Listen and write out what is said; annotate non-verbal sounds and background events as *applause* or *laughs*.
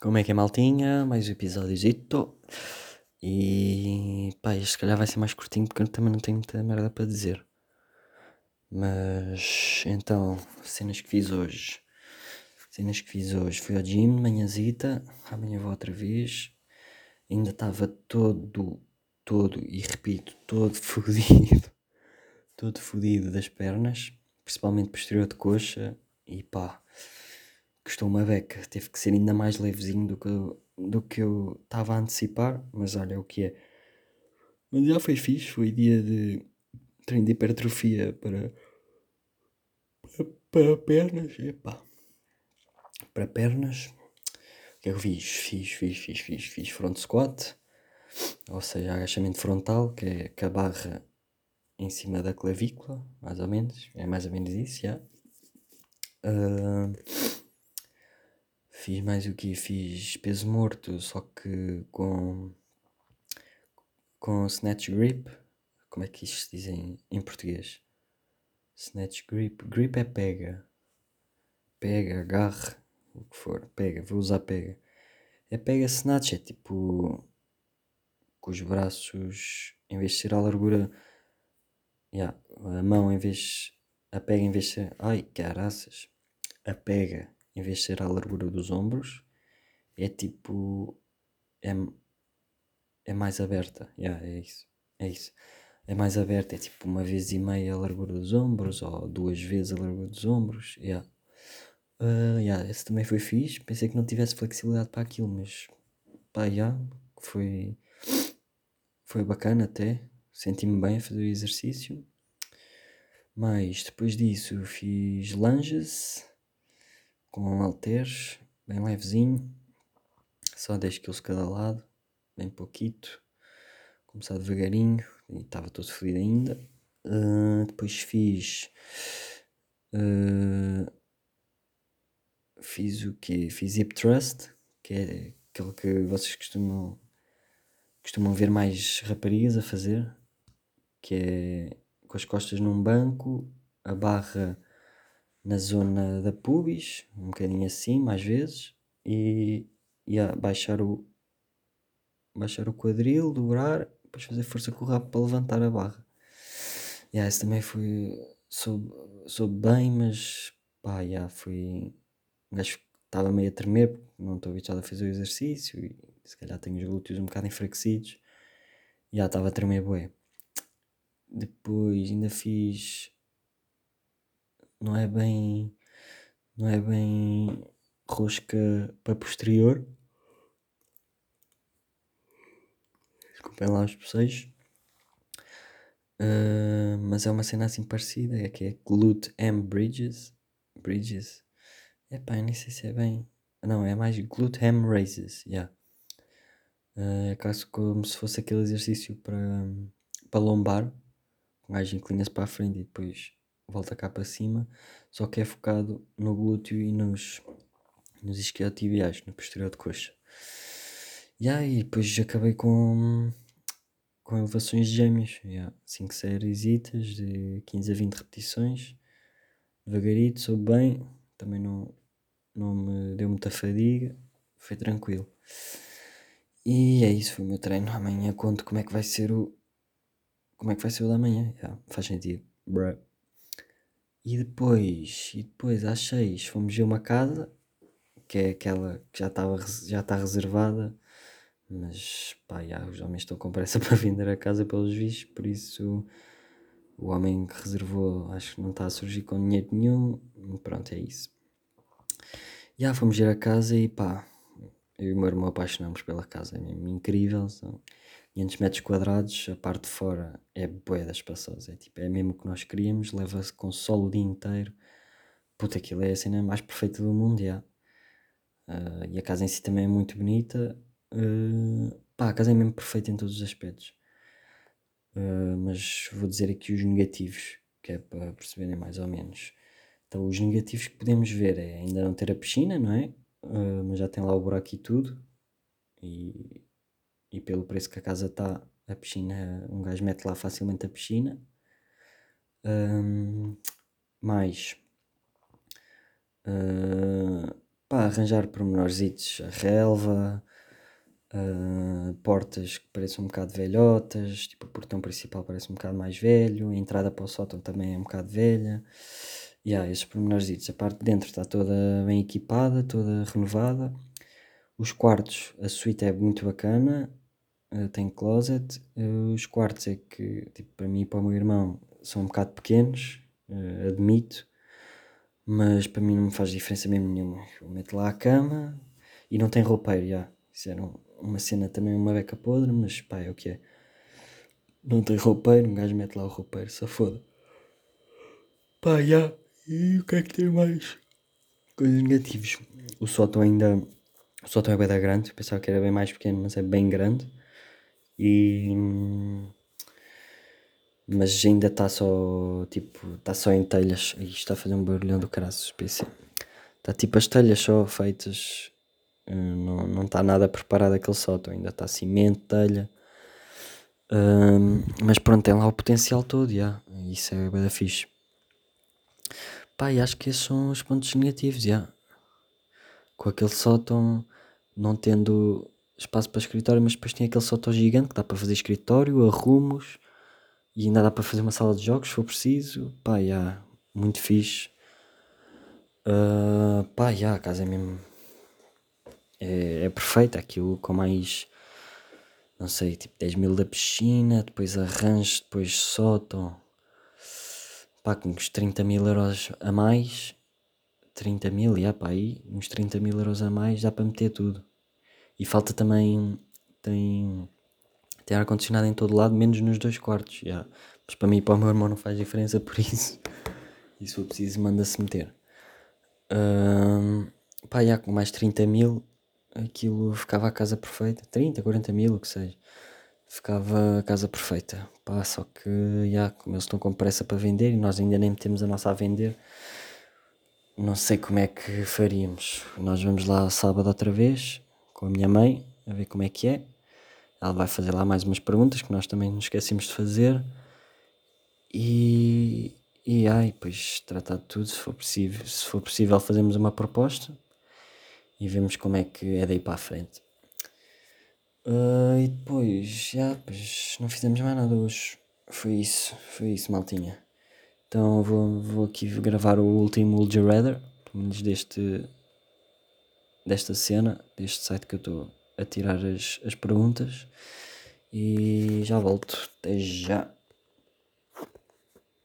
Como é que é, maltinha? Mais um episódiozito. E pá, este se calhar vai ser mais curtinho porque eu também não tenho muita merda para dizer. Mas então, cenas que fiz hoje. Cenas que fiz hoje. Fui ao gym manhãzita. Amanhã vou outra vez. Ainda estava todo, todo, e repito, todo *laughs* fodido. Todo fodido das pernas. Principalmente posterior de coxa. E pá custou uma beca, teve que ser ainda mais levezinho do que, do que eu estava a antecipar, mas olha é o que é. Mas já foi fixe, foi dia de treino de hipertrofia para, para, para pernas, epá. Para pernas, o que é que eu fiz? Fiz, fiz, fiz, fiz, fiz front squat, ou seja, agachamento frontal, que é com a barra em cima da clavícula, mais ou menos, é mais ou menos isso, já. Uh, Fiz mais o que? Fiz peso morto, só que com. com snatch grip. Como é que isto se diz em, português? Snatch grip. Grip é pega. Pega, agarre, o que for. Pega, vou usar pega. É pega snatch, é tipo. com os braços. em vez de ser a largura. Yeah, a mão em vez. a pega em vez de ser. ai caraças. A pega em vez de ser à largura dos ombros, é tipo. É, é mais aberta. Yeah, é isso. É isso. É mais aberta, é tipo uma vez e meia a largura dos ombros, ou duas vezes a largura dos ombros. Yeah. Uh, yeah, esse também foi fixe. Pensei que não tivesse flexibilidade para aquilo, mas pá, yeah, foi, foi bacana até. Senti-me bem a fazer o exercício. Mas depois disso fiz lunges com halteres, bem levezinho, só 10 kg cada lado, bem pouquito, começar devagarinho, e estava todo feliz ainda. Uh, depois fiz. Uh, fiz o que? Fiz hip thrust, que é aquele que vocês costumam, costumam ver mais raparigas a fazer, que é com as costas num banco, a barra na zona da pubis, um bocadinho acima às vezes, e, e a baixar o, baixar o quadril, dobrar, depois fazer força com o rabo para levantar a barra. Yeah, esse também foi. Soube, soube bem, mas pá, yeah, gajo estava meio a tremer porque não estou habituado a fazer o exercício e se calhar tenho os glúteos um bocado enfraquecidos. E yeah, estava a tremer bué. Depois ainda fiz não é bem não é bem rosca para posterior. Desculpem lá os bocejos. Uh, mas é uma cena assim parecida, é que é Glute M Bridges. Bridges. Epá, eu nem sei se é bem. Não, é mais Glute Ham Raises. Yeah. Uh, é quase como se fosse aquele exercício para, para lombar. O gajo inclina-se para a frente e depois volta cá para cima, só que é focado no glúteo e nos, nos isquiotibiais, no posterior de coxa. E aí, depois acabei com, com elevações de gêmeos, yeah, 5 séries de 15 a 20 repetições, devagarito, soube bem, também não, não me deu muita fadiga, foi tranquilo. E é isso, foi o meu treino. Amanhã conto como é que vai ser o. Como é que vai ser o da manhã. Yeah, faz sentido. Bruh. E depois, e depois às seis fomos ver uma casa, que é aquela que já estava já está reservada, mas pá, já, os homens estão com pressa *laughs* para vender a casa pelos vistos, por isso o homem que reservou acho que não está a surgir com dinheiro nenhum, pronto, é isso. Já fomos ver a casa e pá, eu e o meu irmão apaixonamos pela casa, é incrível, são 500 metros quadrados, a parte de fora é bué das espaçosa, é tipo, é mesmo o que nós queríamos, leva-se com sol o dia inteiro, puta, aquilo é a cena mais perfeita do mundo, já. Uh, e a casa em si também é muito bonita, uh, pá, a casa é mesmo perfeita em todos os aspectos. Uh, mas vou dizer aqui os negativos, que é para perceberem mais ou menos. Então, os negativos que podemos ver é ainda não ter a piscina, não é? Mas já tem lá o buraco e tudo. E e pelo preço que a casa está, a piscina, um gajo mete lá facilmente a piscina. Um, mais uh, pá, arranjar pormenorzitos, a relva, uh, portas que parecem um bocado velhotas, tipo o portão principal parece um bocado mais velho, a entrada para o sótão também é um bocado velha. E yeah, esses pormenorzitos, a parte de dentro está toda bem equipada, toda renovada. Os quartos, a suíte é muito bacana, uh, tem closet. Uh, os quartos é que, tipo, para mim e para o meu irmão, são um bocado pequenos, uh, admito, mas para mim não me faz diferença mesmo nenhuma. Eu meto lá a cama e não tem roupeiro, já. Isso era uma cena também, uma beca podre, mas pá, é o que é. Não tem roupeiro, um gajo mete lá o roupeiro, só foda. Pá, já. E o que é que tem mais? Coisas negativas. O sótão ainda. O sótão é bem grande. Pensava que era bem mais pequeno, mas é bem grande. E. Mas ainda está só. Tipo, está só em telhas. E está a fazer um barulhão do caraças, PC. Está tipo as telhas só feitas. Eh, não, está nada preparado aquele sótão. Ainda está cimento, telha. Um, mas pronto, tem lá o potencial todo, já. Isso é bem da fixe. Pá, e acho que esses são os pontos negativos, já. Com aquele sótão não tendo espaço para escritório, mas depois tem aquele sótão gigante que dá para fazer escritório, arrumos e ainda dá para fazer uma sala de jogos se for preciso. Pá, já, muito fixe. Uh, pá, já, a casa é mesmo. É, é perfeita, aquilo com mais. Não sei, tipo 10 mil da piscina, depois arranjo, depois sótão pá, com uns 30 mil euros a mais, 30 mil, já pá, aí, uns 30 mil euros a mais dá para meter tudo. E falta também, tem, tem ar-condicionado em todo lado, menos nos dois quartos, já. Mas para mim e para o meu irmão não faz diferença, por *laughs* isso, e se preciso, manda-se meter. Um, pá, já com mais 30 mil, aquilo ficava a casa perfeita, 30, 40 mil, o que seja ficava a casa perfeita. Pá, só que, já, como eles estão com pressa para vender e nós ainda nem temos a nossa a vender, não sei como é que faríamos. Nós vamos lá sábado outra vez com a minha mãe, a ver como é que é. Ela vai fazer lá mais umas perguntas que nós também nos esquecemos de fazer. E, e ai, pois tratar de tudo, se for possível, se for possível fazemos uma proposta e vemos como é que é daí para a frente. Uh, e depois, já, pois não fizemos mais nada hoje. Foi isso, foi isso, maltinha. Então vou, vou aqui gravar o último Would Rather, pelo menos deste, desta cena, deste site que eu estou a tirar as, as perguntas. E já volto. Até já.